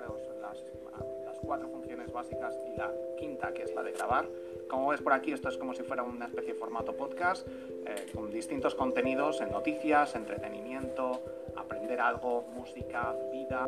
los, las, las, cuatro funciones básicas y la quinta, que es la de grabar. Como ves por aquí, esto es como si fuera una especie de formato podcast, eh, con distintos contenidos en noticias, entretenimiento, aprender algo, música, vida.